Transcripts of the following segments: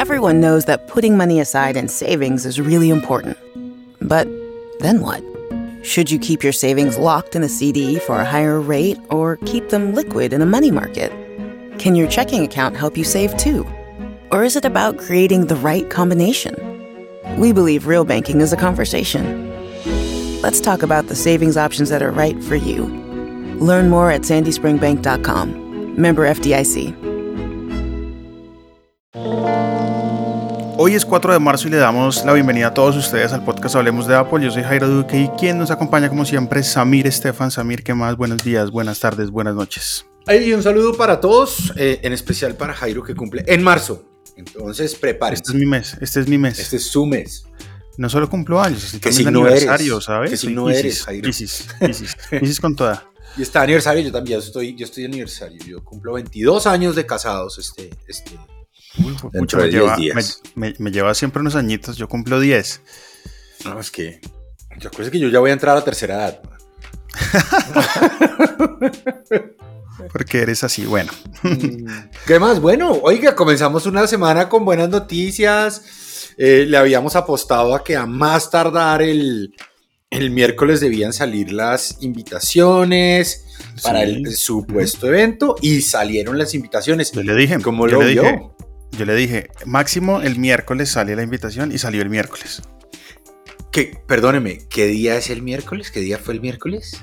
Everyone knows that putting money aside in savings is really important. But then what? Should you keep your savings locked in a CD for a higher rate or keep them liquid in a money market? Can your checking account help you save too? Or is it about creating the right combination? We believe real banking is a conversation. Let's talk about the savings options that are right for you. Learn more at sandyspringbank.com. Member FDIC. Hoy es 4 de marzo y le damos la bienvenida a todos ustedes al podcast Hablemos de Apple. Yo soy Jairo Duque y quien nos acompaña como siempre Samir Estefan. Samir, ¿qué más? Buenos días, buenas tardes, buenas noches. Y un saludo para todos, eh, en especial para Jairo que cumple en marzo. Entonces, prepárese. Este es mi mes, este es mi mes. Este es su mes. No solo cumplo años, es Que si no aniversario, eres, ¿sabes? que si no eres, Jairo. Piscis, Piscis, Piscis con toda. Y está aniversario, yo también, yo estoy, yo estoy de aniversario. Yo cumplo 22 años de casados este, este. Uy, pucha, me, de 10 lleva, días. me- me- me lleva siempre unos añitos, yo cumplo 10. No, es que. Yo acuerdo que yo ya voy a entrar a la tercera edad. Porque eres así, bueno. ¿Qué más? Bueno, oiga, comenzamos una semana con buenas noticias. Eh, le habíamos apostado a que a más tardar el, el miércoles debían salir las invitaciones para el supuesto evento y salieron las invitaciones. Yo le dije, ¿Cómo yo lo le vio? Yo le dije, máximo el miércoles sale la invitación y salió el miércoles. ¿Qué, perdóneme, ¿qué día es el miércoles? ¿Qué día fue el miércoles?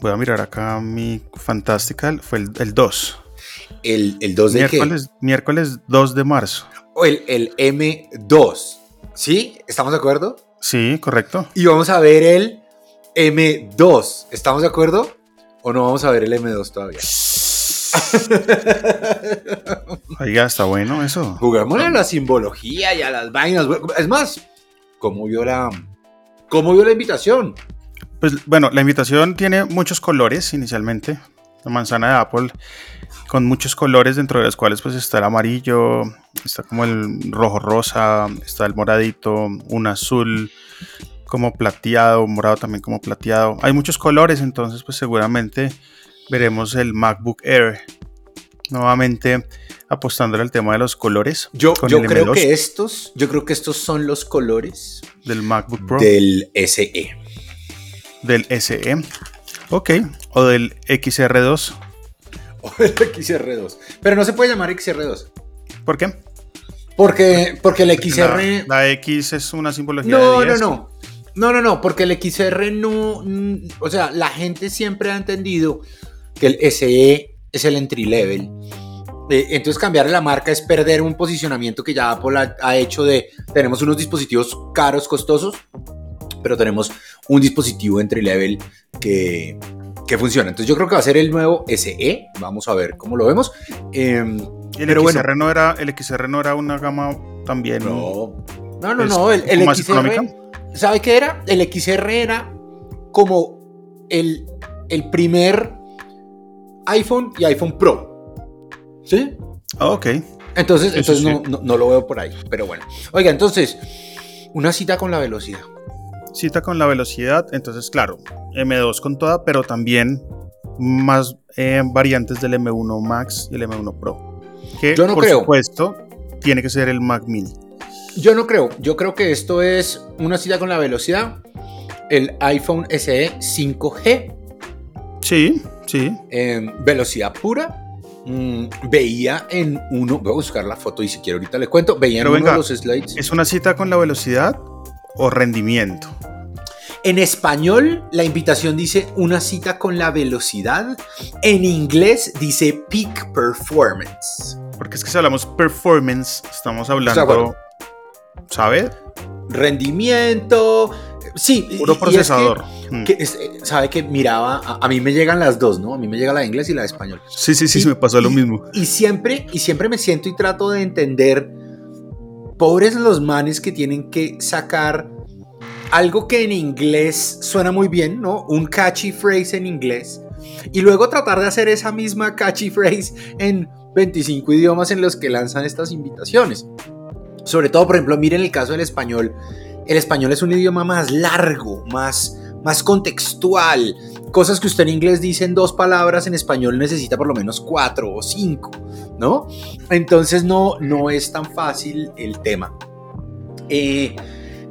Voy a mirar acá mi Fantastical, fue el, el 2. El, el 2 de qué? Miércoles, miércoles 2 de marzo. O el, el M2. ¿Sí? ¿Estamos de acuerdo? Sí, correcto. Y vamos a ver el M2. ¿Estamos de acuerdo? ¿O no vamos a ver el M2 todavía? Oiga, está bueno eso. Jugámosle a la simbología y a las vainas. Es más, ¿cómo vio la, cómo vio la invitación? Pues bueno, la invitación tiene muchos colores inicialmente. La manzana de Apple con muchos colores dentro de los cuales pues está el amarillo, está como el rojo rosa, está el moradito, un azul como plateado, morado también como plateado. Hay muchos colores, entonces pues seguramente veremos el MacBook Air nuevamente apostándole al tema de los colores. Yo, yo creo M2 que estos, yo creo que estos son los colores del MacBook Pro. del. SE. Del SE. Ok. O del XR2. O el XR2. Pero no se puede llamar XR2. ¿Por qué? Porque, porque el XR. La, la X es una simbología No, de no, 10. no. No, no, no, porque el XR no. mm, O sea, la gente siempre ha entendido que el SE es el entry level. Eh, entonces, cambiar la marca es perder un posicionamiento que ya Apple ha, ha hecho de. Tenemos unos dispositivos caros, costosos, pero tenemos un dispositivo entry level que, que funciona. Entonces, yo creo que va a ser el nuevo SE. Vamos a ver cómo lo vemos. Em, Y el pero bueno. XR, no era, el XR no era una gama también. No, no, no, Es no. El, el XR, económica. ¿sabe qué era? El XR era como el, el primer iPhone y iPhone Pro. ¿Sí? Ah, ok. Entonces, Eso entonces sí. no, no- no lo veo por ahí. Pero bueno. Oiga, entonces, una cita con la velocidad. Cita con la velocidad. Entonces, claro, M2 con toda, pero también más eh, variantes del M1 Max y el M1 Pro. Que, Yo no por creo. supuesto, tiene que ser el Mac Mini. Yo no creo. Yo creo que esto es una cita con la velocidad. El iPhone SE 5G. Sí, sí. velocidad pura. mm, veía en uno, voy a buscar la foto y si quiero ahorita le cuento, veía en Pero uno venga, de los slides. ¿Es una cita con la velocidad o rendimiento? En español, la invitación dice una cita con la velocidad. En inglés dice peak performance. Porque es que si hablamos performance, estamos hablando. ¿sabe? Rendimiento. Sí, Puro y es que- procesador. Mm. que es- eh, sabe que miraba, a, a mí me llegan las dos, ¿no? A mí me llega la de inglés y la de español. Sí, sí, sí, Y- me pasó lo y- mismo. Y siempre, y siempre me siento y trato de entender, pobres los manes que tienen que sacar algo que en inglés suena muy bien, ¿no? Un catchy phrase en inglés. Y luego tratar de hacer esa misma catchy phrase en 25 idiomas en los que lanzan estas invitaciones. Sobre todo, por ejemplo, miren el caso del español. El español es un idioma más largo, más, más contextual. cosas que usted en inglés dice en dos palabras, en español necesita por lo menos cuatro o cinco, ¿no? Entonces no, no es tan fácil el tema. Eh,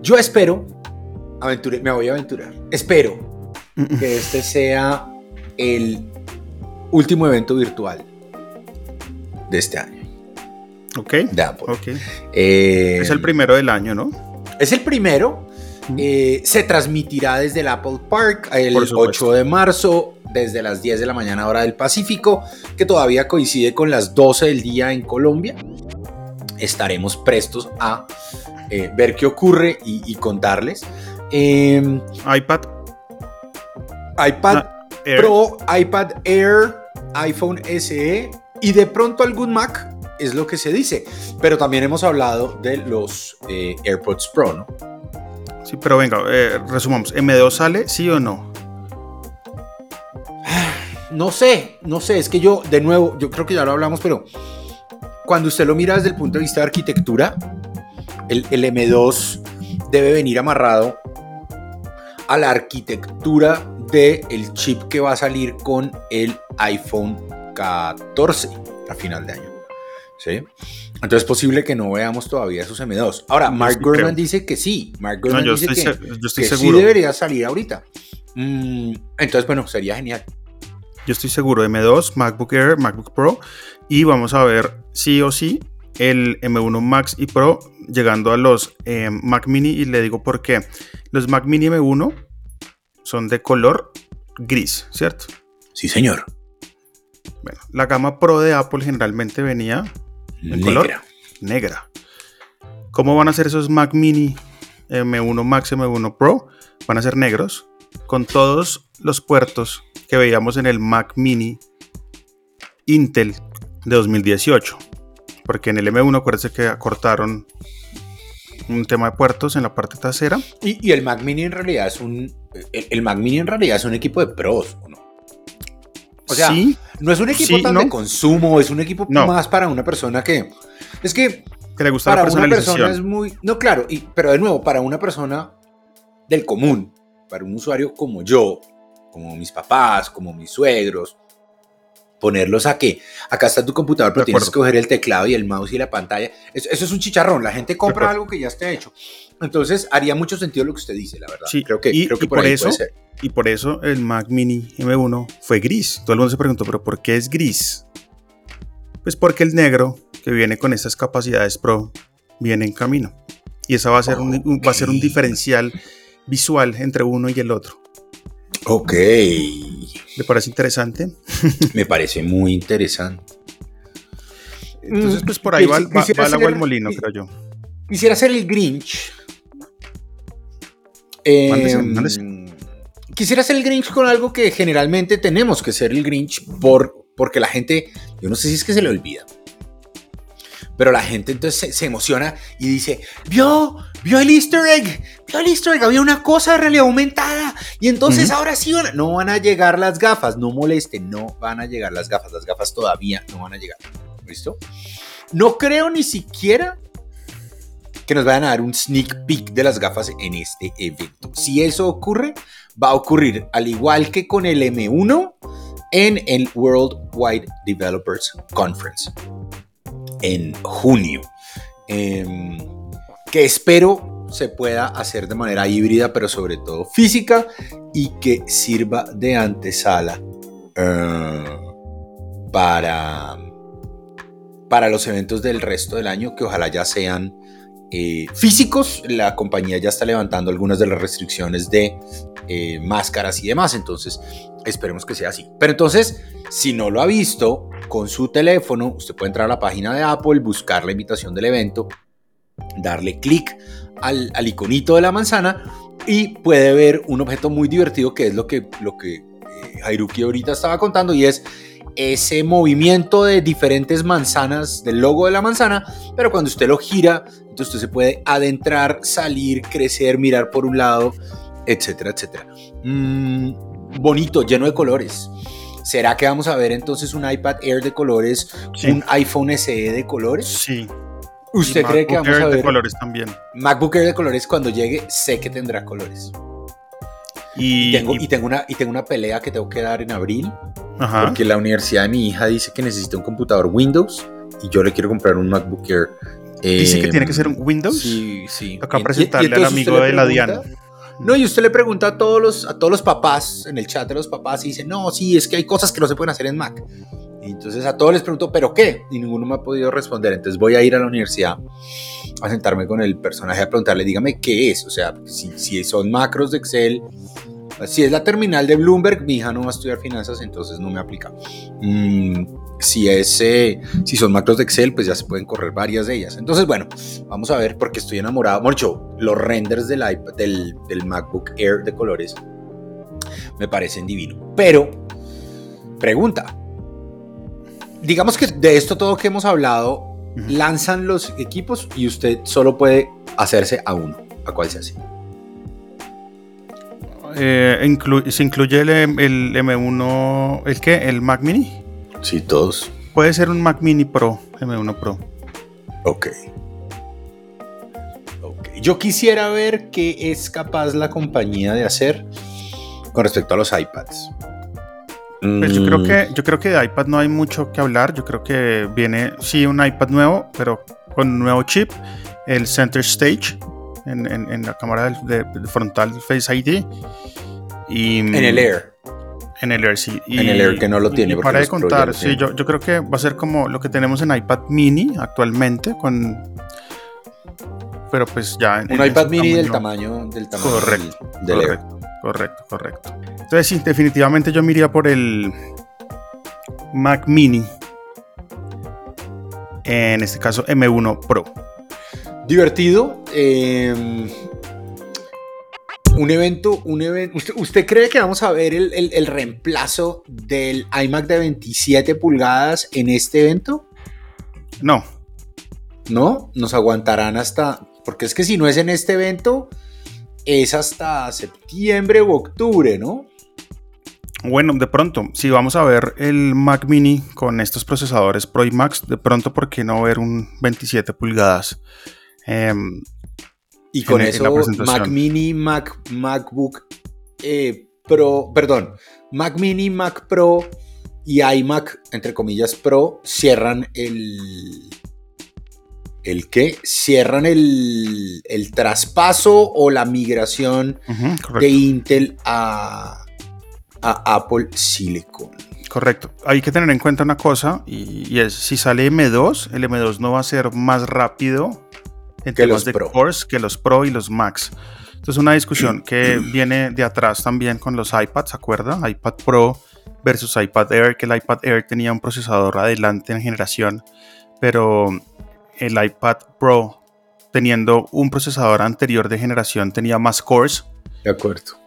yo espero, me voy a aventurar, espero que este sea el último evento virtual de este año. Ok. De Apple. okay. Eh, es el primero del año, ¿no? Es el primero. Eh, se transmitirá desde el Apple Park el 8 de marzo, desde las 10 de la mañana hora del Pacífico, que todavía coincide con las 12 del día en Colombia. Estaremos prestos a eh, ver qué ocurre y, contarles. Em, iPad. iPad ah, Pro, iPad Air, iPhone SE y de pronto algún Mac es lo que se dice. Pero también hemos hablado de los eh, AirPods Pro, ¿no? Sí, pero venga, eh, resumamos. ¿M2 sale, sí o no? No sé, no sé, es que yo, de nuevo, yo creo que ya lo hablamos, pero cuando usted lo mira desde el punto de vista de arquitectura, el, el M2 debe venir amarrado a la arquitectura del el chip que va a salir con el iPhone 14 a final de año. ¿Sí? Entonces es posible que no veamos todavía esos M2. Ahora, Mark Gurman dice que sí. Mark Gurman dice que, sí debería salir ahorita. Mm, entonces, bueno, sería genial. Yo estoy seguro, M2, MacBook Air, MacBook Pro. Y vamos a ver sí o sí el M1 Max y Pro llegando a los eh, Mac Mini. Y le digo por qué. Los Mac Mini M1 son de color gris, ¿cierto? Sí, señor. Bueno, la gama Pro de Apple generalmente venía en color negra. ¿Cómo van a ser esos Mac Mini M1 Max, M1 Pro? Van a ser negros, con todos los puertos que veíamos en el Mac Mini Intel de 2018. Porque en el M1 acuérdense que acortaron un tema de puertos en la parte trasera. Y, el Mac Mini en realidad es un. El, Mac Mini en realidad es un equipo de pros, no? O sea, no es un equipo tan de consumo, es un equipo más para una persona que. Es que. Que le gusta para la una persona es muy. No, claro, y, pero de nuevo, para una persona del común, para un usuario como yo, como mis papás, como mis suegros, ponerlos a que acá está tu computador, pero tienes que coger el teclado y el mouse y la pantalla. Eso, es un chicharrón. La gente compra algo que ya está hecho. Entonces haría mucho sentido lo que usted dice, la verdad. Sí, creo que, creo que por, eso y por eso el Mac Mini M1 fue gris. Todo el mundo se preguntó, pero ¿por qué es gris? Pues porque el negro que viene con estas capacidades Pro viene en camino. Y esa va a ser, un, va a ser un diferencial visual entre uno y el otro. Ok. ¿Le parece interesante? Me parece muy interesante. Entonces, pues por ahí va, el agua al molino, creo yo. Quisiera hacer el Grinch. Em, quisiera hacer el Grinch con algo que generalmente tenemos que ser el Grinch por, porque la gente, yo no sé si es que se le olvida, pero la gente entonces se, emociona y dice, vio, vio el easter egg, vio el easter egg, había una cosa de realidad aumentada. Y entonces ahora sí van no van a llegar las gafas, no molesten, no van a llegar las gafas, las gafas todavía no van a llegar. ¿Listo? No creo ni siquiera que nos vayan a dar un sneak peek de las gafas en este evento. Si eso ocurre, va a ocurrir al igual que con el M1 en el World Wide Developers Conference en junio. Em, que espero se pueda hacer de manera híbrida, pero sobre todo física, y que sirva de antesala eh, para, para los eventos del resto del año, que ojalá ya sean eh, físicos. La compañía ya está levantando algunas de las restricciones de eh, máscaras y demás, entonces esperemos que sea así. Pero entonces, si no lo ha visto con su teléfono, usted puede entrar a la página de Apple, buscar la invitación del evento, darle clic al, iconito de la manzana y puede ver un objeto muy divertido que es lo que, lo que eh, ahorita estaba contando y es ese movimiento de diferentes manzanas del logo de la manzana, pero cuando usted lo gira, entonces usted se puede adentrar, salir, crecer, mirar por un lado, etcétera, etcétera. Mm, bonito, lleno de colores. ¿Será que vamos a ver entonces un iPad Air de colores, un iPhone SE de colores? Sí. ¿Usted cree que vamos a ver? de colores también. MacBook Air de colores cuando llegue, sé que tendrá colores. Y, tengo, y, tengo una, y tengo una pelea que tengo que dar en abril. Porque la universidad de mi hija dice que necesita un computador Windows y yo le quiero comprar un MacBook Air. ¿Dice que tiene que ser un Windows? Sí, sí. Acá presentarle al amigo de la Diana. No, y usted le pregunta a todos los, a todos los papás, en el chat de los papás, y dice, no, sí, es que hay cosas que no se pueden hacer en Mac. Entonces a todos les pregunto, ¿pero qué? Y ninguno me ha podido responder. Entonces voy a ir a la universidad a sentarme con el personaje a preguntarle, dígame qué es. O sea, si, si son macros de Excel, si es la terminal de Bloomberg, mi hija no va a estudiar finanzas, entonces no me aplica. Mm, si, es, eh, si son macros de Excel, pues ya se pueden correr varias de ellas. Entonces, bueno, vamos a ver porque estoy enamorado. Mucho, los renders del, iPad, del, del MacBook Air de colores me parecen divinos. Pero, pregunta. Digamos que de esto todo que hemos hablado, lanzan los equipos y usted solo puede hacerse a uno. ¿A cuál se hace? Eh, ¿Se incluye el, el, M1, el qué? ¿El Mac Mini? Sí, todos. Puede ser un Mac Mini Pro, M1 Pro. Ok. okay. Yo quisiera ver qué es capaz la compañía de hacer con respecto a los iPads. Pues yo creo mm. que yo creo que de iPad no hay mucho que hablar. Yo creo que viene sí un iPad nuevo, pero con un nuevo chip, el Center Stage en, en, la cámara de, frontal Face ID y en el Air. En el Air, sí. en el Air que no lo tiene. para de contar, sí, yo, yo creo que va a ser como lo que tenemos en iPad mini actualmente, con pero pues ya. Un iPad mini del tamaño, del tamaño correcto, del, correcto, correcto, correcto. Entonces sí, definitivamente yo me iría por el Mac mini. En este caso M1 Pro. Divertido. Eh, un evento, un evento. ¿Usted, cree que vamos a ver el, reemplazo del iMac de 27 pulgadas en este evento? No. ¿No? Nos aguantarán hasta. Porque es que si no es en este evento, es hasta septiembre o octubre, ¿no? Bueno, de pronto, si vamos a ver el Mac Mini con estos procesadores Pro y Max, de pronto, ¿por qué no ver un 27 pulgadas? Eh, y con eso, Mac Mini, Mac, MacBook eh, Pro, perdón, Mac Mini, Mac Pro y iMac, entre comillas, Pro, cierran el. ¿El qué? Cierran el, el traspaso o la migración de Intel a, a Apple Silicon. Correcto. Hay que tener en cuenta una cosa y, y, es si sale M2, el M2 no va a ser más rápido en que temas de Pro. que los Pro y los Max. Entonces una discusión que viene de atrás también con los iPads, ¿se acuerda? iPad Pro versus iPad Air, que el iPad Air tenía un procesador adelante en generación, pero el iPad Pro teniendo un procesador anterior de generación tenía más cores. De acuerdo.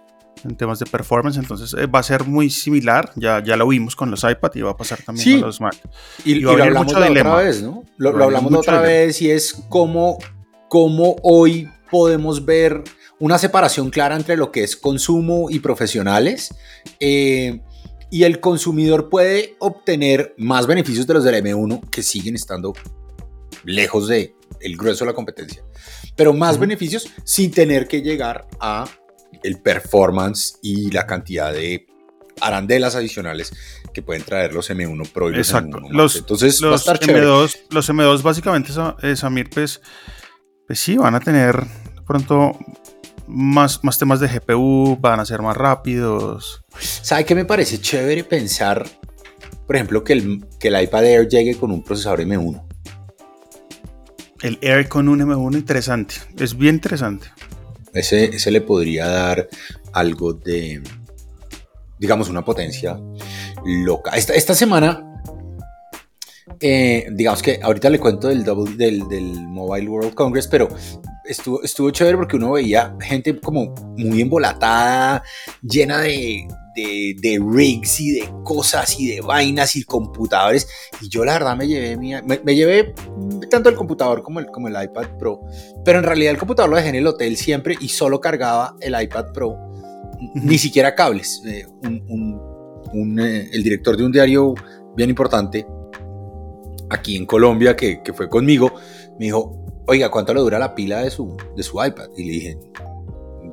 En temas de performance, entonces eh, va a ser muy similar. Ya, ya lo vimos con los iPad y va a pasar también con los Mac. Y, lo hablamos de otra vez, ¿no? Lo, lo hablamos de otra vez y es cómo cómo hoy podemos ver una separación clara entre lo que es consumo y profesionales. Eh, y el consumidor puede obtener más beneficios de los del M1 que siguen estando lejos de el grueso de la competencia, pero más beneficios sin tener que llegar a el performance y la cantidad de arandelas adicionales que pueden traer los M1 Pro y los M1 Los, Entonces, los, M2, los M2 básicamente, Samir, pues pues sí, van a tener pronto más, más temas de GPU, van a ser más rápidos. ¿Sabe qué me parece chévere pensar, por ejemplo, que el, que el iPad Air llegue con un procesador M1? El Air con un M1 interesante, es bien interesante. Ese, ese le podría dar algo de, digamos, una potencia loca. Esta, esta semana eh, digamos que ahorita le cuento del, del, del, Mobile World Congress, pero estuvo, estuvo chévere porque uno veía gente como muy embolatada, llena de, de, rigs y de cosas y de vainas y computadores. Y yo la verdad me llevé, me, llevé tanto el computador como el, como el iPad Pro, pero en realidad el computador lo dejé en el hotel siempre y solo cargaba el iPad Pro, ni siquiera cables. Eh, un, eh, el director de un diario bien importante aquí en Colombia, que, fue conmigo, me dijo, oiga, ¿cuánto le dura la pila de su, de su iPad? Y le dije,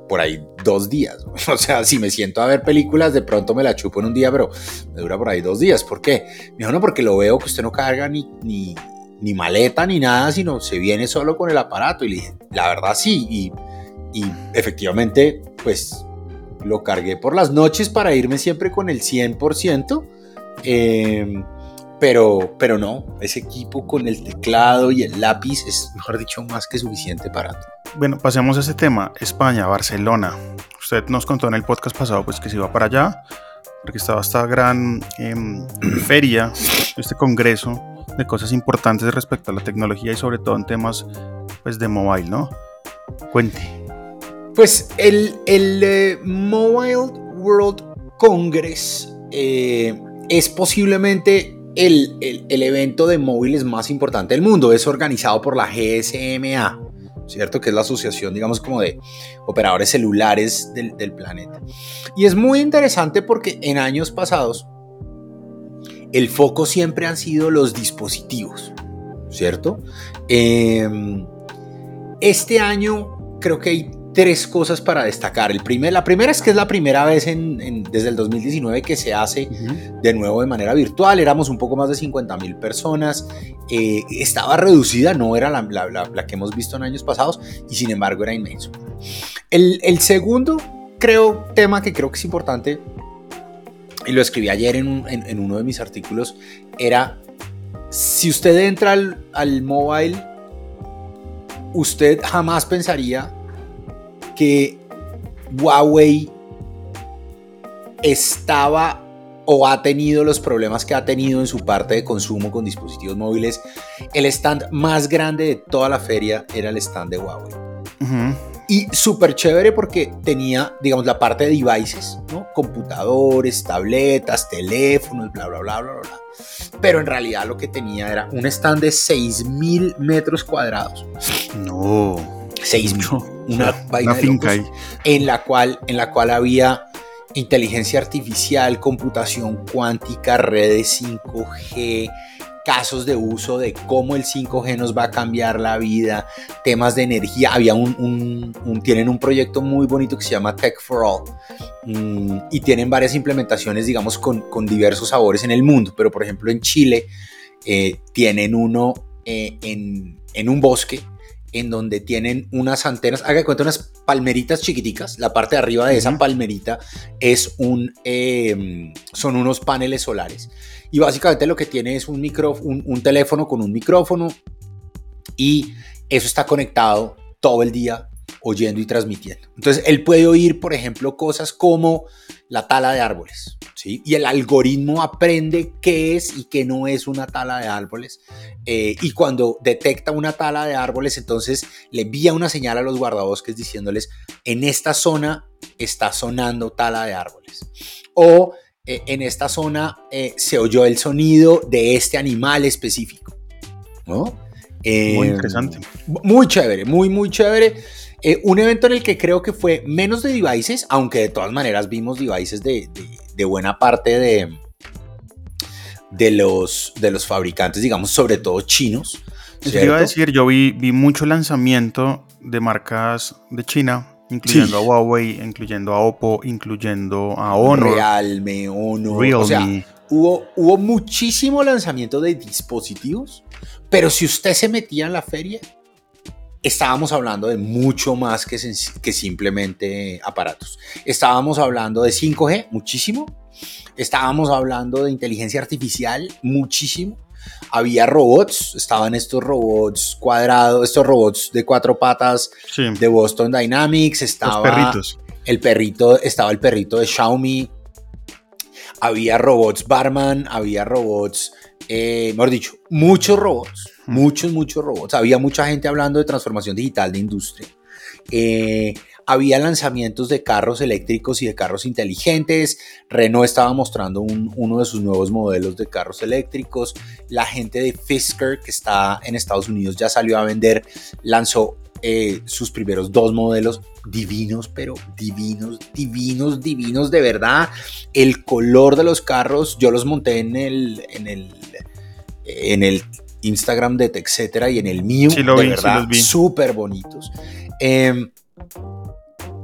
por ahí dos días. O sea, si me siento a ver películas, de pronto me la chupo en un día, pero me dura por ahí dos días. ¿Por qué? Me dijo, no, porque lo veo que usted no carga ni, ni, maleta ni nada, sino se viene solo con el aparato. Y le dije, la verdad sí. Y, y efectivamente, pues lo cargué por las noches para irme siempre con el 100%. Eh, pero, pero no, ese equipo con el teclado y el lápiz es, mejor dicho, más que suficiente para Bueno, pasemos a ese tema. España, Barcelona. Usted nos contó en el podcast pasado pues, que se iba para allá, porque estaba esta gran em, feria, este congreso de cosas importantes respecto a la tecnología y sobre todo en temas pues, de mobile, ¿no? Cuente. Pues el, el eh, Mobile World Congress eh, es posiblemente el, el, evento de móviles más importante del mundo. Es organizado por la GSMA, ¿cierto? Que es la asociación, digamos, como de operadores celulares del, planeta. Y es muy interesante porque en años pasados el foco siempre han sido los dispositivos, ¿cierto? Em, este año creo que hay tres cosas para destacar. El primer, la primera es que es la primera vez en, desde el 2019 que se hace de nuevo de manera virtual. Éramos un poco más de 50 mil personas. Eh, estaba reducida, no era la, la, que hemos visto en años pasados y sin embargo era inmenso. El, el, segundo, creo, tema que creo que es importante, y lo escribí ayer en, en, uno de mis artículos, era si usted entra al, al mobile, usted jamás pensaría que Huawei estaba o ha tenido los problemas que ha tenido en su parte de consumo con dispositivos móviles. El stand más grande de toda la feria era el stand de Huawei. Y súper chévere porque tenía, digamos, la parte de devices, ¿no? Computadores, tabletas, teléfonos, bla, bla, bla, bla, bla. Pero en realidad lo que tenía era un stand de 6.000 metros cuadrados. No. 6.000 una, vaina finca en la cual en la cual había inteligencia artificial, computación cuántica, redes 5G, casos de uso de cómo el 5G nos va a cambiar la vida, temas de energía. Había un, tienen un proyecto muy bonito que se llama Tech for All mm, y tienen varias implementaciones, digamos, con, diversos sabores en el mundo. Pero, por ejemplo, en Chile eh, tienen uno eh, en, en un bosque en donde tienen unas antenas, haga cuenta, unas palmeritas chiquiticas. La parte de arriba de esa palmerita es un, em, son unos paneles solares. Y básicamente lo que tiene es un, micro, un, teléfono con un micrófono y eso está conectado todo el día oyendo y transmitiendo. Entonces él puede oír, por ejemplo, cosas como la tala de árboles. ¿sí? Y el algoritmo aprende qué es y qué no es una tala de árboles. Eh, y cuando detecta una tala de árboles, entonces le envía una señal a los guardabosques diciéndoles, en esta zona está sonando tala de árboles. O eh, en esta zona eh, se oyó el sonido de este animal específico. ¿no? muy interesante. Muy chévere, muy, muy chévere. Eh, un evento en el que creo que fue menos de devices, aunque de todas maneras vimos devices de, buena parte de, de, los, de los fabricantes, digamos, sobre todo chinos. Yo iba a decir, yo vi, vi mucho lanzamiento de marcas de China, incluyendo a Huawei, incluyendo a Oppo, incluyendo a Honor. Realme, Honor. O sea, hubo, hubo muchísimo lanzamiento de dispositivos, pero si usted se metía en la feria, estábamos hablando de mucho más que, que simplemente aparatos. Estábamos hablando de 5G, muchísimo. Estábamos hablando de inteligencia artificial, muchísimo. Había robots, estaban estos robots cuadrados, estos robots de cuatro patas de Boston Dynamics, estaba perritos. el perrito, estaba el perrito de Xiaomi, había robots barman, había robots, eh, mejor dicho, muchos robots muchos, muchos robots. Había mucha gente hablando de transformación digital de industria. Eh, había lanzamientos de carros eléctricos y de carros inteligentes. Renault estaba mostrando uno de sus nuevos modelos de carros eléctricos. La gente de Fisker, que está en Estados Unidos, ya salió a vender, lanzó eh, sus primeros dos modelos divinos, pero divinos, divinos, divinos de verdad. El color de los carros, yo los monté en el, en el, en el Instagram de etcétera y en el mío, de verdad, súper bonitos. Em,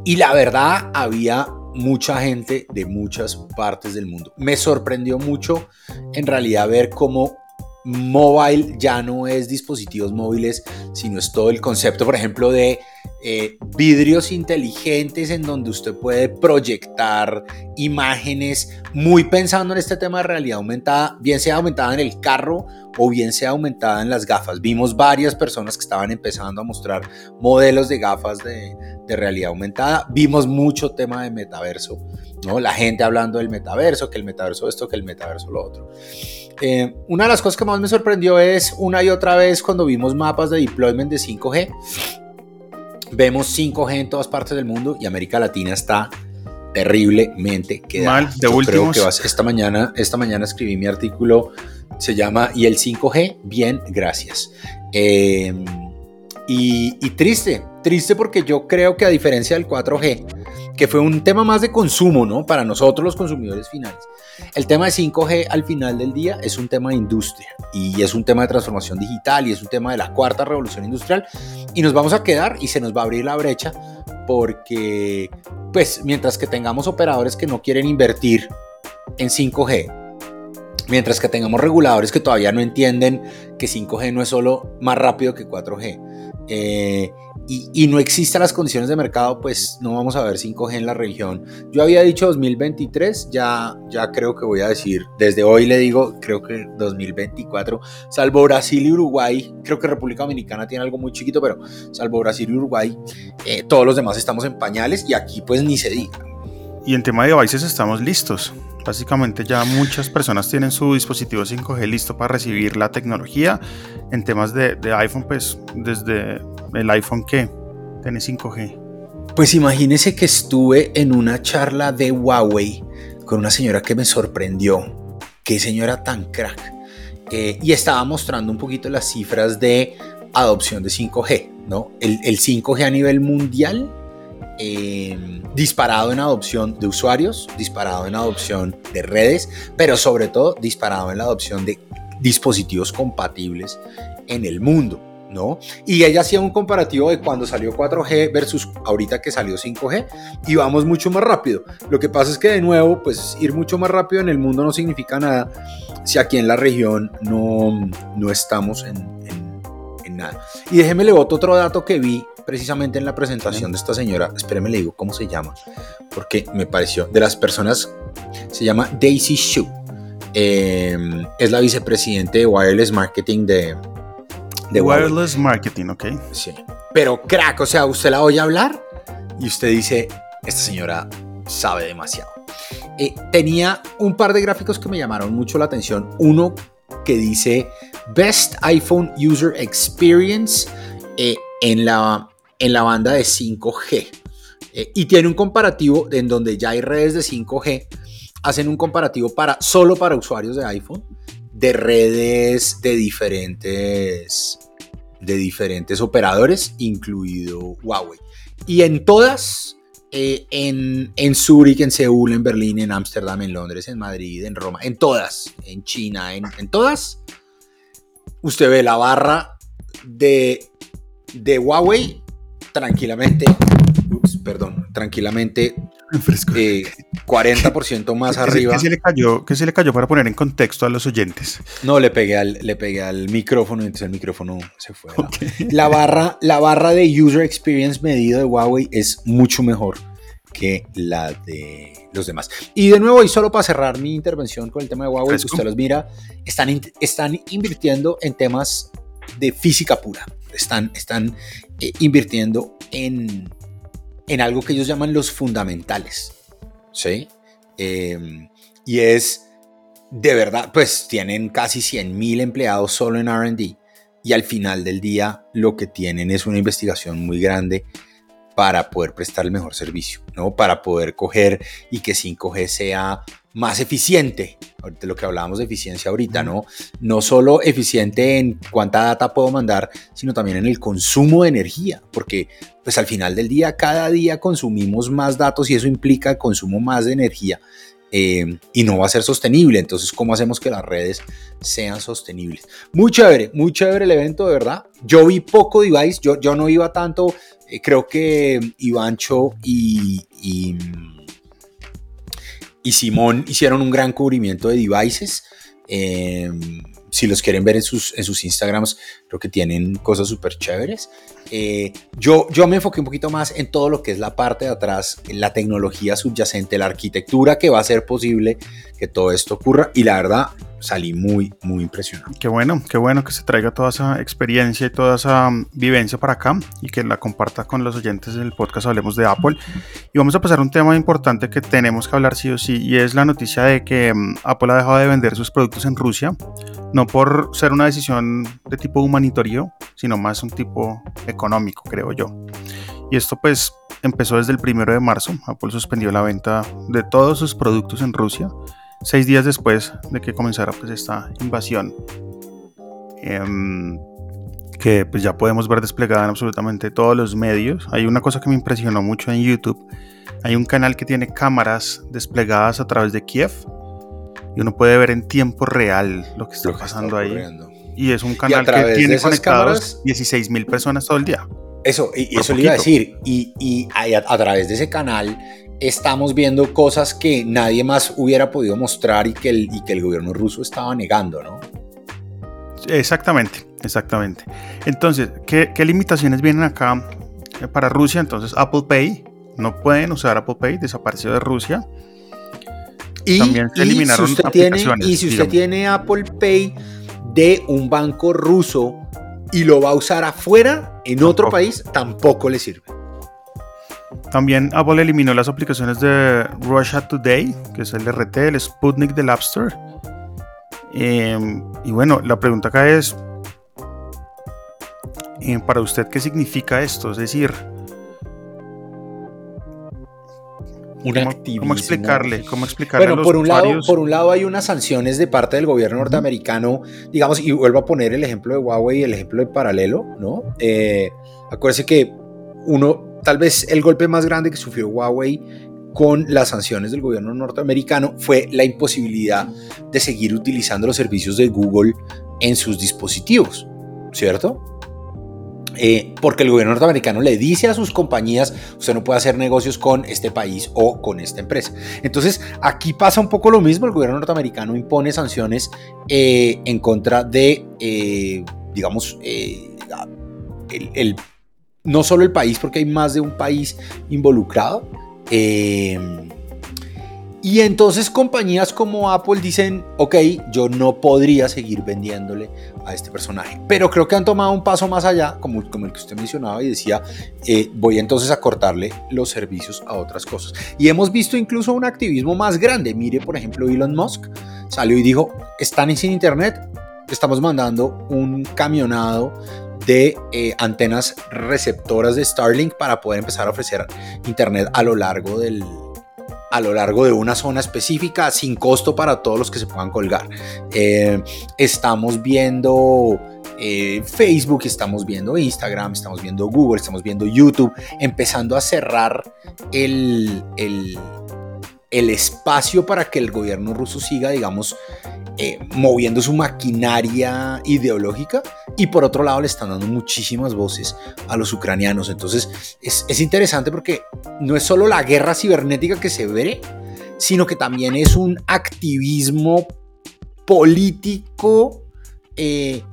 y la verdad había mucha gente de muchas partes del mundo. Me sorprendió mucho en realidad ver cómo mobile ya no es dispositivos móviles, sino es todo el concepto, por ejemplo, de eh, vidrios inteligentes en donde usted puede proyectar imágenes, muy pensando en este tema de realidad aumentada, bien sea aumentada en el carro o bien sea aumentada en las gafas. Vimos varias personas que estaban empezando a mostrar modelos de gafas de, de realidad aumentada. Vimos mucho tema de metaverso, ¿no? La gente hablando del metaverso, que el metaverso esto, que el metaverso lo otro. Eh, una de las cosas que más me sorprendió es una y otra vez cuando vimos mapas de deployment de 5G. Vemos 5G en todas partes del mundo y América Latina está terriblemente quedada. Mal, de últimos. Creo que esta mañana, esta mañana escribí mi artículo, se llama ¿Y el 5G? Bien, gracias. Eh, y, y triste, triste porque yo creo que a diferencia del 4G, que fue un tema más de consumo, ¿no? Para nosotros los consumidores finales. El tema de 5G al final del día es un tema de industria y es un tema de transformación digital y es un tema de la cuarta revolución industrial y nos vamos a quedar y se nos va a abrir la brecha porque, pues, mientras que tengamos operadores que no quieren invertir en 5G, mientras que tengamos reguladores que todavía no entienden que 5G no es solo más rápido que 4G, eh, y, no existan las condiciones de mercado, pues no vamos a ver 5G en la región. Yo había dicho 2023, ya, ya creo que voy a decir, desde hoy le digo, creo que 2024, salvo Brasil y Uruguay, creo que República Dominicana tiene algo muy chiquito, pero salvo Brasil y Uruguay, eh, todos los demás estamos en pañales y aquí pues ni se diga. Y en tema de devices estamos listos. Básicamente ya muchas personas tienen su dispositivo 5G listo para recibir la tecnología. En temas de, iPhone, pues desde el iPhone que tiene 5G. Pues imagínese que estuve en una charla de Huawei con una señora que me sorprendió. Qué señora tan crack. Eh, y estaba mostrando un poquito las cifras de adopción de 5G, ¿no? El, el 5G a nivel mundial eh, disparado en adopción de usuarios, disparado en adopción de redes, pero sobre todo disparado en la adopción de dispositivos compatibles en el mundo. ¿No? Y ella hacía un comparativo de cuando salió 4G versus ahorita que salió 5G y vamos mucho más rápido. Lo que pasa es que de nuevo, pues ir mucho más rápido en el mundo no significa nada si aquí en la región no, no estamos en, en nada. Y déjeme le boto otro dato que vi precisamente en la presentación de esta señora, espéreme le digo cómo se llama, porque me pareció, de las personas, se llama Daisy Shu, em, es la vicepresidente de Wireless Marketing de... de Wireless Marketing, ok. Sí, pero crack, o sea, usted la oye hablar y usted dice, esta señora sabe demasiado. Eh, tenía un par de gráficos que me llamaron mucho la atención. Uno que dice Best iPhone User Experience eh, en la en la banda de 5G. Eh, y tiene un comparativo en donde ya hay redes de 5G, hacen un comparativo para, solo para usuarios de iPhone de redes de diferentes, de diferentes operadores, incluido Huawei. Y en todas, eh, en, en Zurich, en Seúl, en Berlín, en Ámsterdam, en Londres, en Madrid, en Roma, en todas, en China, en, en todas, usted ve la barra de, de Huawei tranquilamente, ups, perdón, tranquilamente eh, 40% más arriba. ¿Qué se, le cayó, ¿Qué se le cayó para poner en contexto a los oyentes? No, le pegué al, le pegué al micrófono y entonces el micrófono se fue. La, barra, la barra de user experience medido de Huawei es mucho mejor que la de los demás. Y de nuevo, y solo para cerrar mi intervención con el tema de Huawei, usted los mira, están, están invirtiendo en temas de física pura. Están, están eh, invirtiendo en, en algo que ellos llaman los fundamentales. ¿Sí? Em, y es, de verdad, pues tienen casi 100 mil empleados solo en RD. Y al final del día lo que tienen es una investigación muy grande para poder prestar el mejor servicio, ¿no? Para poder coger y que 5G sea más eficiente. Ahorita lo que hablábamos de eficiencia ahorita, ¿no? No solo eficiente en cuánta data puedo mandar, sino también en el consumo de energía, porque pues al final del día, cada día consumimos más datos y eso implica consumo más de energía. eh, y no va a ser sostenible. Entonces, ¿cómo hacemos que las redes sean sostenibles? Muy chévere, muy chévere el evento, de verdad. Yo vi poco device, yo, yo no iba tanto, eh, creo que Ivancho y, y, y, Simón hicieron un gran cubrimiento de devices. Eh, si los quieren ver en sus, en sus Instagrams, creo que tienen cosas súper chéveres. Eh, yo, yo me enfoqué un poquito más en todo lo que es la parte de atrás, la tecnología subyacente, la arquitectura que va a hacer posible que todo esto ocurra. Y la verdad, salí muy, muy impresionado. Qué bueno, qué bueno que se traiga toda esa experiencia y toda esa mm, vivencia para acá y que la comparta con los oyentes del podcast Hablemos de Apple. Y vamos a pasar a un tema importante que tenemos que hablar sí o sí y es la noticia de que mm, Apple ha dejado de vender sus productos en Rusia, no por ser una decisión de tipo humanitario, sino más un tipo económico, creo yo. Y esto pues empezó desde el primero de marzo. Apple suspendió la venta de todos sus productos en Rusia seis días después de que comenzara pues esta invasión em, que pues ya podemos ver desplegada en absolutamente todos los medios. Hay una cosa que me impresionó mucho en YouTube. Hay un canal que tiene cámaras desplegadas a través de Kiev y uno puede ver en tiempo real lo que está pasando ahí. Y es un canal que tiene conectados 16 mil personas todo el día. Eso, y, eso le iba a decir. Y, y a, a, través de ese canal estamos viendo cosas que nadie más hubiera podido mostrar y que el, y que el gobierno ruso estaba negando, ¿no? Exactamente, exactamente. Entonces, ¿qué, limitaciones vienen acá eh, para Rusia? Entonces, Apple Pay, no pueden usar Apple Pay, desapareció de Rusia. Y, También se eliminaron si aplicaciones. y si usted tiene Apple Pay de un banco ruso y lo va a usar afuera, en otro país, tampoco le sirve. También Apple eliminó las aplicaciones de Russia Today, que es el RT, el Sputnik del App Store. Em, y bueno, la pregunta acá es, eh, para usted, ¿qué significa esto? Es decir, ¿cómo, explicarle? ¿Cómo explicarle bueno, por un, lado, por un lado hay unas sanciones de parte del gobierno norteamericano, digamos, y vuelvo a poner el ejemplo de Huawei y el ejemplo de Paralelo, ¿no? Eh, acuérdese que uno tal vez el golpe más grande que sufrió Huawei con las sanciones del gobierno norteamericano fue la imposibilidad de seguir utilizando los servicios de Google en sus dispositivos, ¿cierto? Eh, porque el gobierno norteamericano le dice a sus compañías, usted no puede hacer negocios con este país o con esta empresa. Entonces, aquí pasa un poco lo mismo, el gobierno norteamericano impone sanciones eh, en contra de, eh, digamos, el, el no solo el país, porque hay más de un país involucrado. Eh, y entonces compañías como Apple dicen, ok, yo no podría seguir vendiéndole a este personaje. Pero creo que han tomado un paso más allá, como, el que usted mencionaba y decía, eh, voy entonces a cortarle los servicios a otras cosas. Y hemos visto incluso un activismo más grande. Mire, por ejemplo, Elon Musk salió y dijo, están sin internet, estamos mandando un camionado de eh, antenas receptoras de Starlink para poder empezar a ofrecer internet a lo largo del a lo largo de una zona específica sin costo para todos los que se puedan colgar. Eh, estamos viendo eh, Facebook, estamos viendo Instagram, estamos viendo Google, estamos viendo YouTube, empezando a cerrar el, el, el espacio para que el gobierno ruso siga, digamos, eh, moviendo su maquinaria ideológica y por otro lado le están dando muchísimas voces a los ucranianos. Entonces es, interesante porque no es solo la guerra cibernética que se ve, sino que también es un activismo político eh,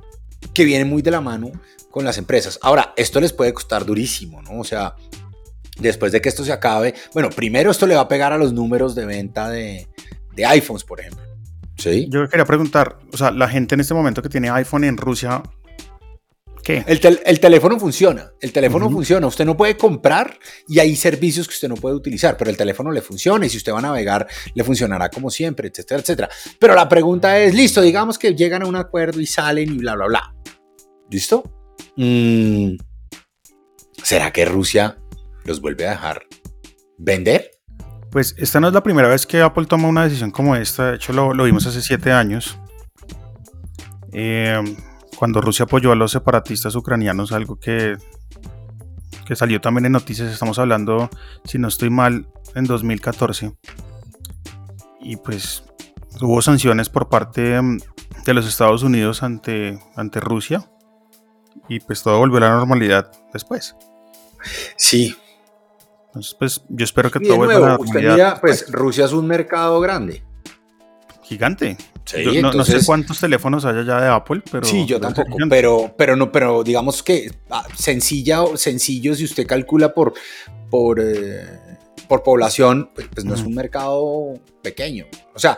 que viene muy de la mano con las empresas. Ahora, esto les puede costar durísimo, ¿no? O sea, después de que esto se acabe, bueno, primero esto le va a pegar a los números de venta de, de iPhones, por ejemplo. Yo quería preguntar, o sea, la gente en este momento que tiene iPhone en Rusia, ¿qué? El, teléfono funciona, el teléfono funciona, usted no puede comprar y hay servicios que usted no puede utilizar, pero el teléfono le funciona y si usted va a navegar le funcionará como siempre, etcétera, etcétera. Pero la pregunta es, listo, digamos que llegan a un acuerdo y salen y bla, bla, bla. ¿Listo? Mm, ¿Será que Rusia los vuelve a dejar vender? Pues esta no es la primera vez que Apple toma una decisión como esta, de hecho lo, vimos hace siete años, eh, cuando Rusia apoyó a los separatistas ucranianos, algo que, que salió también en noticias, estamos hablando, si no estoy mal, en 2014. y pues hubo sanciones por parte de los Estados Unidos ante, ante Rusia y pues todo volvió a la normalidad después. Sí. Entonces, pues yo espero que todo vuelva a la normalidad. pues Rusia es un mercado grande. Gigante. no, sé cuántos teléfonos haya ya de Apple, pero. Sí, yo tampoco. Pero, pero no, pero digamos que ah, sencilla, sencillo si usted calcula por, por, eh, por población, pues, pues no es un mercado pequeño. O sea,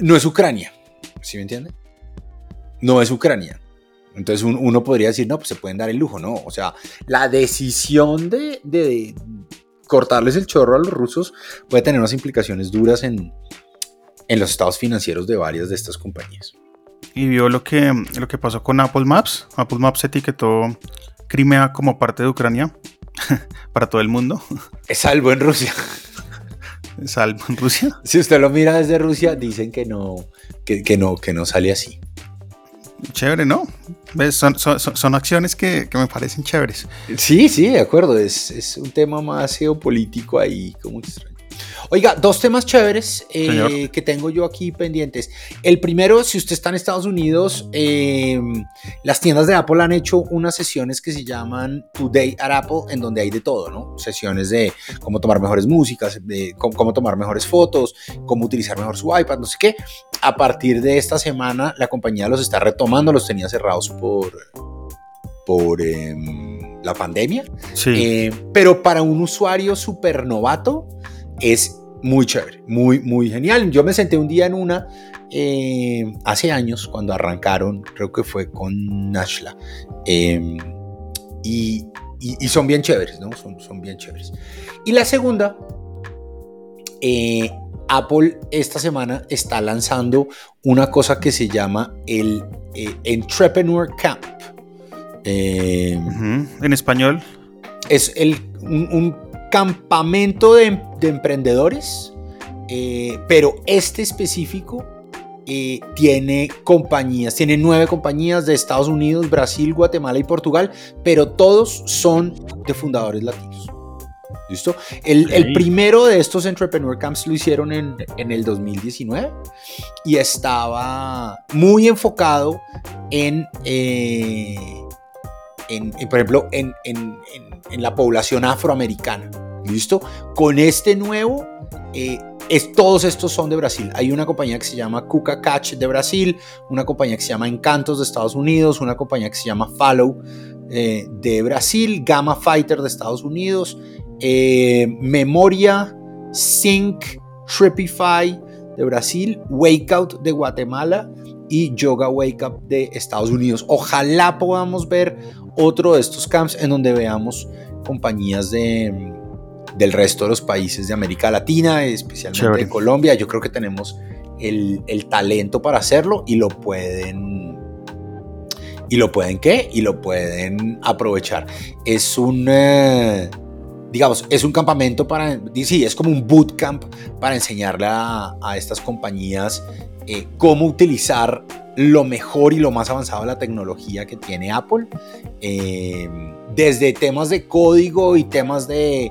no es Ucrania. ¿Sí me entiende? No es Ucrania. Entonces uno podría decir, no, pues se pueden dar el lujo, ¿no? O sea, la decisión de, de cortarles el chorro a los rusos puede tener unas implicaciones duras en, en los estados financieros de varias de estas compañías. Y vio lo que, lo que pasó con Apple Maps. Apple Maps etiquetó Crimea como parte de Ucrania para todo el mundo. Es salvo en Rusia. Es salvo en Rusia. Si usted lo mira desde Rusia, dicen que no, que, no, que no sale así. Chévere, ¿no? Son, acciones que, me parecen chéveres. Sí, sí, de acuerdo. Es, es un tema más geopolítico ahí, como extraño. Oiga, dos temas chéveres eh, que tengo yo aquí pendientes. El primero, si usted está en Estados Unidos, eh, las tiendas de Apple han hecho unas sesiones que se llaman Today at Apple, en donde hay de todo, ¿no? Sesiones de cómo tomar mejores músicas, de cómo, tomar mejores fotos, cómo utilizar mejor su iPad, no sé qué. A partir de esta semana, la compañía los está retomando, los tenía cerrados por, por em, la pandemia. Sí. Eh, pero para un usuario súper novato, es muy chévere, muy, muy genial. Yo me senté un día en una eh, hace años cuando arrancaron, creo que fue con Nashla, em, y, son bien chéveres, ¿no? Son, son bien chéveres. Y la segunda, eh, Apple esta semana está lanzando una cosa que se llama el eh, Entrepreneur Camp. Em, en español. Es el, un campamento de, emprendedores, eh, pero este específico eh, tiene compañías, tiene nueve compañías de Estados Unidos, Brasil, Guatemala y Portugal, pero todos son de fundadores latinos. ¿Listo? El, primero de estos Entrepreneur Camps lo hicieron en, el 2019 y estaba muy enfocado en, eh, por ejemplo, en, la población afroamericana. ¿Listo? Con este nuevo, eh, es, todos estos son de Brasil. Hay una compañía que se llama Cuca Catch de Brasil, una compañía que se llama Encantos de Estados Unidos, una compañía que se llama Follow eh, de Brasil, Gamma Fighter de Estados Unidos, eh, Memoria, Sync, Tripify de Brasil, Wake Out de Guatemala y Yoga Wake Up de Estados Unidos. Ojalá podamos ver otro de estos camps en donde veamos compañías de del resto de los países de América Latina, especialmente de Colombia. Yo creo que tenemos el, talento para hacerlo y lo pueden... ¿Y lo pueden qué? Y lo pueden aprovechar. Es un... Eh, digamos, es un campamento para, sí, es como un bootcamp para enseñarle a, estas compañías eh, cómo utilizar lo mejor y lo más avanzado de la tecnología que tiene Apple, eh, desde temas de código y temas de,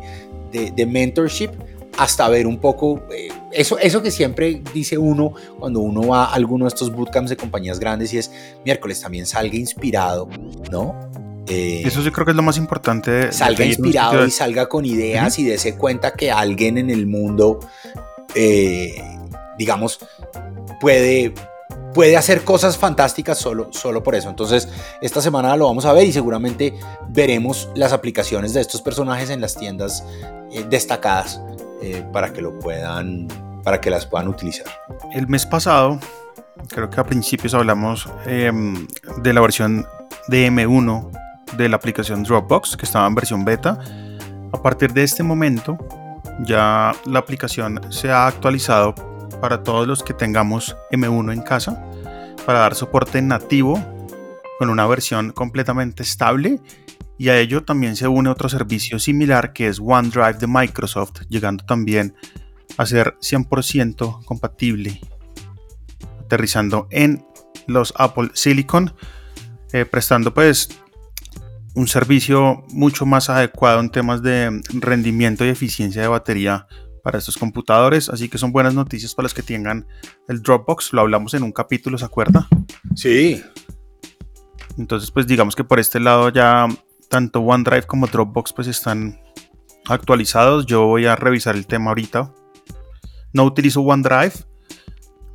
de, mentorship hasta ver un poco eh, eso, eso que siempre dice uno cuando uno va a alguno de estos bootcamps de compañías grandes y es miércoles también salga inspirado, ¿no? Eh, eso sí creo que es lo más importante. salga inspirado y salga con ideas y dése cuenta que alguien en el mundo, eh, digamos, puede, puede hacer cosas fantásticas solo, solo por eso. Entonces, esta semana lo vamos a ver y seguramente veremos las aplicaciones de estos personajes en las tiendas eh, destacadas eh, para que lo puedan, para que las puedan utilizar. El mes pasado, creo que a principios hablamos em, de la versión de M1 de la aplicación Dropbox, que estaba en versión beta. A partir de este momento, ya la aplicación se ha actualizado para todos los que tengamos M1 en casa para dar soporte nativo con una versión completamente estable. Y a ello también se une otro servicio similar que es OneDrive de Microsoft, llegando también a ser 100% compatible, aterrizando en los Apple Silicon, eh, prestando pues un servicio mucho más adecuado en temas de rendimiento y eficiencia de batería para estos computadores, así que son buenas noticias para los que tengan el Dropbox, lo hablamos en un capítulo, ¿se acuerda? Sí. Entonces, pues digamos que por este lado ya tanto OneDrive como Dropbox pues están actualizados. Yo voy a revisar el tema ahorita. No utilizo OneDrive.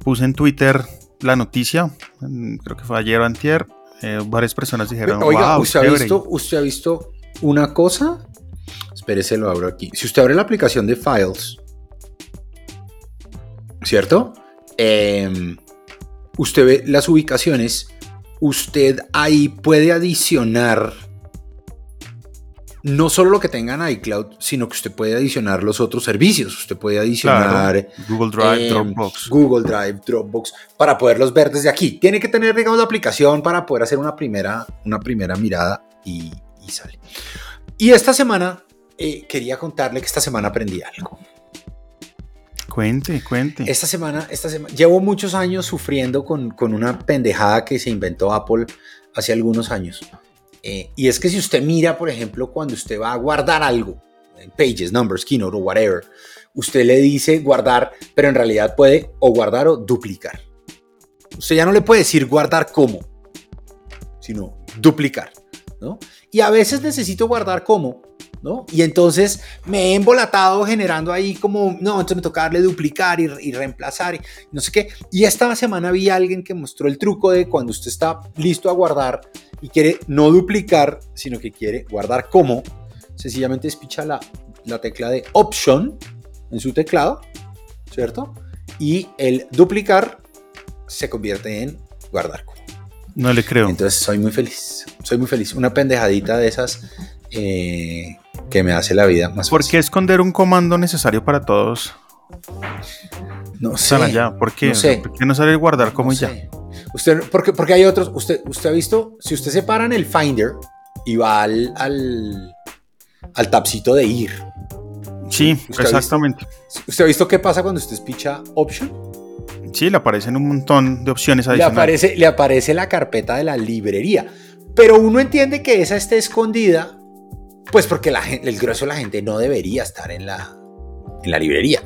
Puse en Twitter la noticia, creo que fue ayer o antier. Eh, varias personas dijeron, Oiga, ¿usted, ha visto, ¿usted ha visto una cosa? Espérese, lo abro aquí. Si usted abre la aplicación de Files, ¿cierto? Em, usted ve las ubicaciones. Usted ahí puede adicionar no solo lo que tenga en iCloud, sino que usted puede adicionar los otros servicios. Usted puede adicionar Google Drive, em, Dropbox. Google Drive, Dropbox, para poderlos ver desde aquí. Tiene que tener, digamos, la aplicación para poder hacer una primera, una primera mirada y, sale. Y esta semana eh, quería contarle que esta semana aprendí algo. Cuente, cuente. Esta semana, esta semana, llevo muchos años sufriendo con, con una pendejada que se inventó Apple hace algunos años. Eh, y es que si usted mira, por ejemplo, cuando usted va a guardar algo, en Pages, Numbers, Keynote o whatever, usted le dice guardar, pero en realidad puede o guardar o duplicar. Usted ya no le puede decir guardar como, sino duplicar, ¿no? Y a veces necesito guardar como, ¿no? Y entonces me he embolatado generando ahí como, no, entonces me toca darle duplicar y, reemplazar y no sé qué. Y esta semana vi a alguien que mostró el truco de cuando usted está listo a guardar, y quiere no duplicar, sino que quiere guardar como, sencillamente espicha la, la tecla de Option en su teclado, ¿cierto? Y el duplicar se convierte en guardar como. No le creo. Entonces soy muy feliz, soy muy feliz. Una pendejadita de esas eh, que me hace la vida más ¿Por qué esconder un comando necesario para todos? No sé. Allá? ¿Por qué? No sé. ¿Por qué no sale el guardar como ya? Usted, porque, porque hay otros, usted, usted ha visto, si usted se para en el Finder y va al, al, al tapcito de ir. Sí, exactamente. ¿Usted ha visto qué pasa cuando usted picha Option? Sí, le aparecen un montón de opciones adicionales. Le aparece, le aparece la carpeta de la librería. Pero uno entiende que esa esté escondida, pues porque la el grueso de la gente no debería estar en la, en la librería.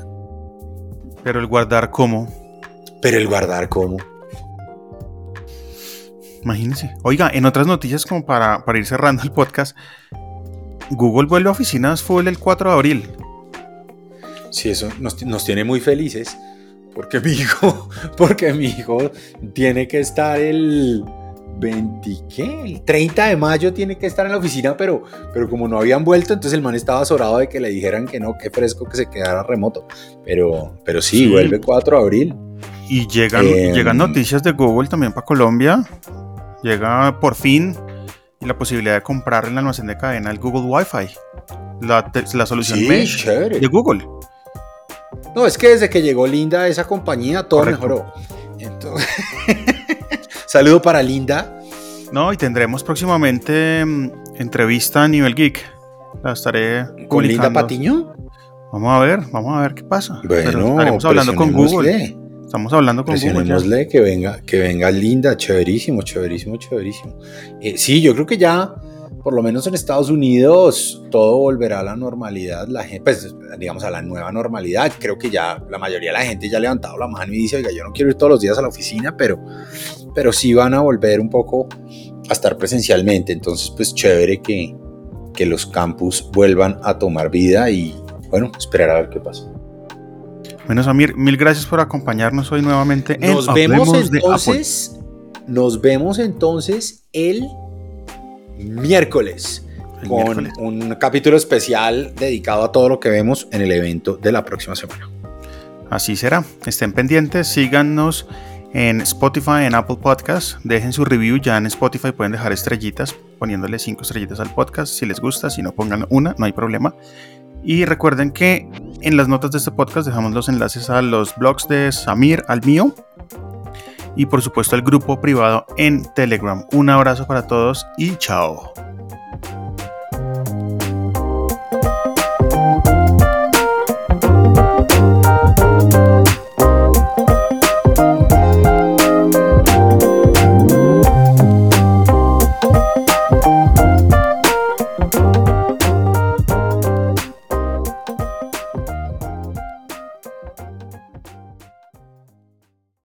Pero el guardar cómo. Pero el guardar cómo. Imagínense. Oiga, en otras noticias, como para, para ir cerrando el podcast, Google vuelve a oficinas full el 4 de abril. Sí, eso nos, tiene muy felices. Porque mi hijo, porque mi hijo tiene que estar el 20, ¿qué? El 30 de mayo tiene que estar en la oficina, pero, pero como no habían vuelto, entonces el man estaba azorado de que le dijeran que no, que fresco que se quedara remoto. Pero, pero sí, vuelve 4 de abril. Y llegan, em, llegan noticias de Google también para Colombia. Llega por fin la posibilidad de comprar en el almacén de cadena el Google Wi-Fi. La, la solución Mesh de Google. No, es que desde que llegó Linda a esa compañía todo mejoró. Saludo para Linda. No, y tendremos próximamente mm, entrevista a nivel geek. La estaré ¿Con Linda Patiño? Vamos a ver, vamos a ver qué pasa. Bueno, estaremos hablando con Google. Estamos hablando con Google. que venga, que venga linda, chéverísimo, chéverísimo, chéverísimo. Eh, sí, yo creo que ya, por lo menos en Estados Unidos, todo volverá a la normalidad. La gente, pues, digamos, a la nueva normalidad. Creo que ya la mayoría de la gente ya ha levantado la mano y dice, oiga, yo no quiero ir todos los días a la oficina, pero, pero sí van a volver un poco a estar presencialmente. Entonces, pues, chévere que, que los campus vuelvan a tomar vida y, bueno, esperar a ver qué pasa. Bueno, Samir, mil gracias por acompañarnos hoy nuevamente. Nos vemos entonces. Nos vemos entonces el miércoles con un capítulo especial dedicado a todo lo que vemos en el evento de la próxima semana. Así será. Estén pendientes, síganos en Spotify, en Apple Podcasts. Dejen su review ya en Spotify, pueden dejar estrellitas poniéndole cinco estrellitas al podcast si les gusta, si no pongan una, no hay problema. Y recuerden que en las notas de este podcast dejamos los enlaces a los blogs de Samir, al mío, y por supuesto al grupo privado en Telegram. Un abrazo para todos y chao.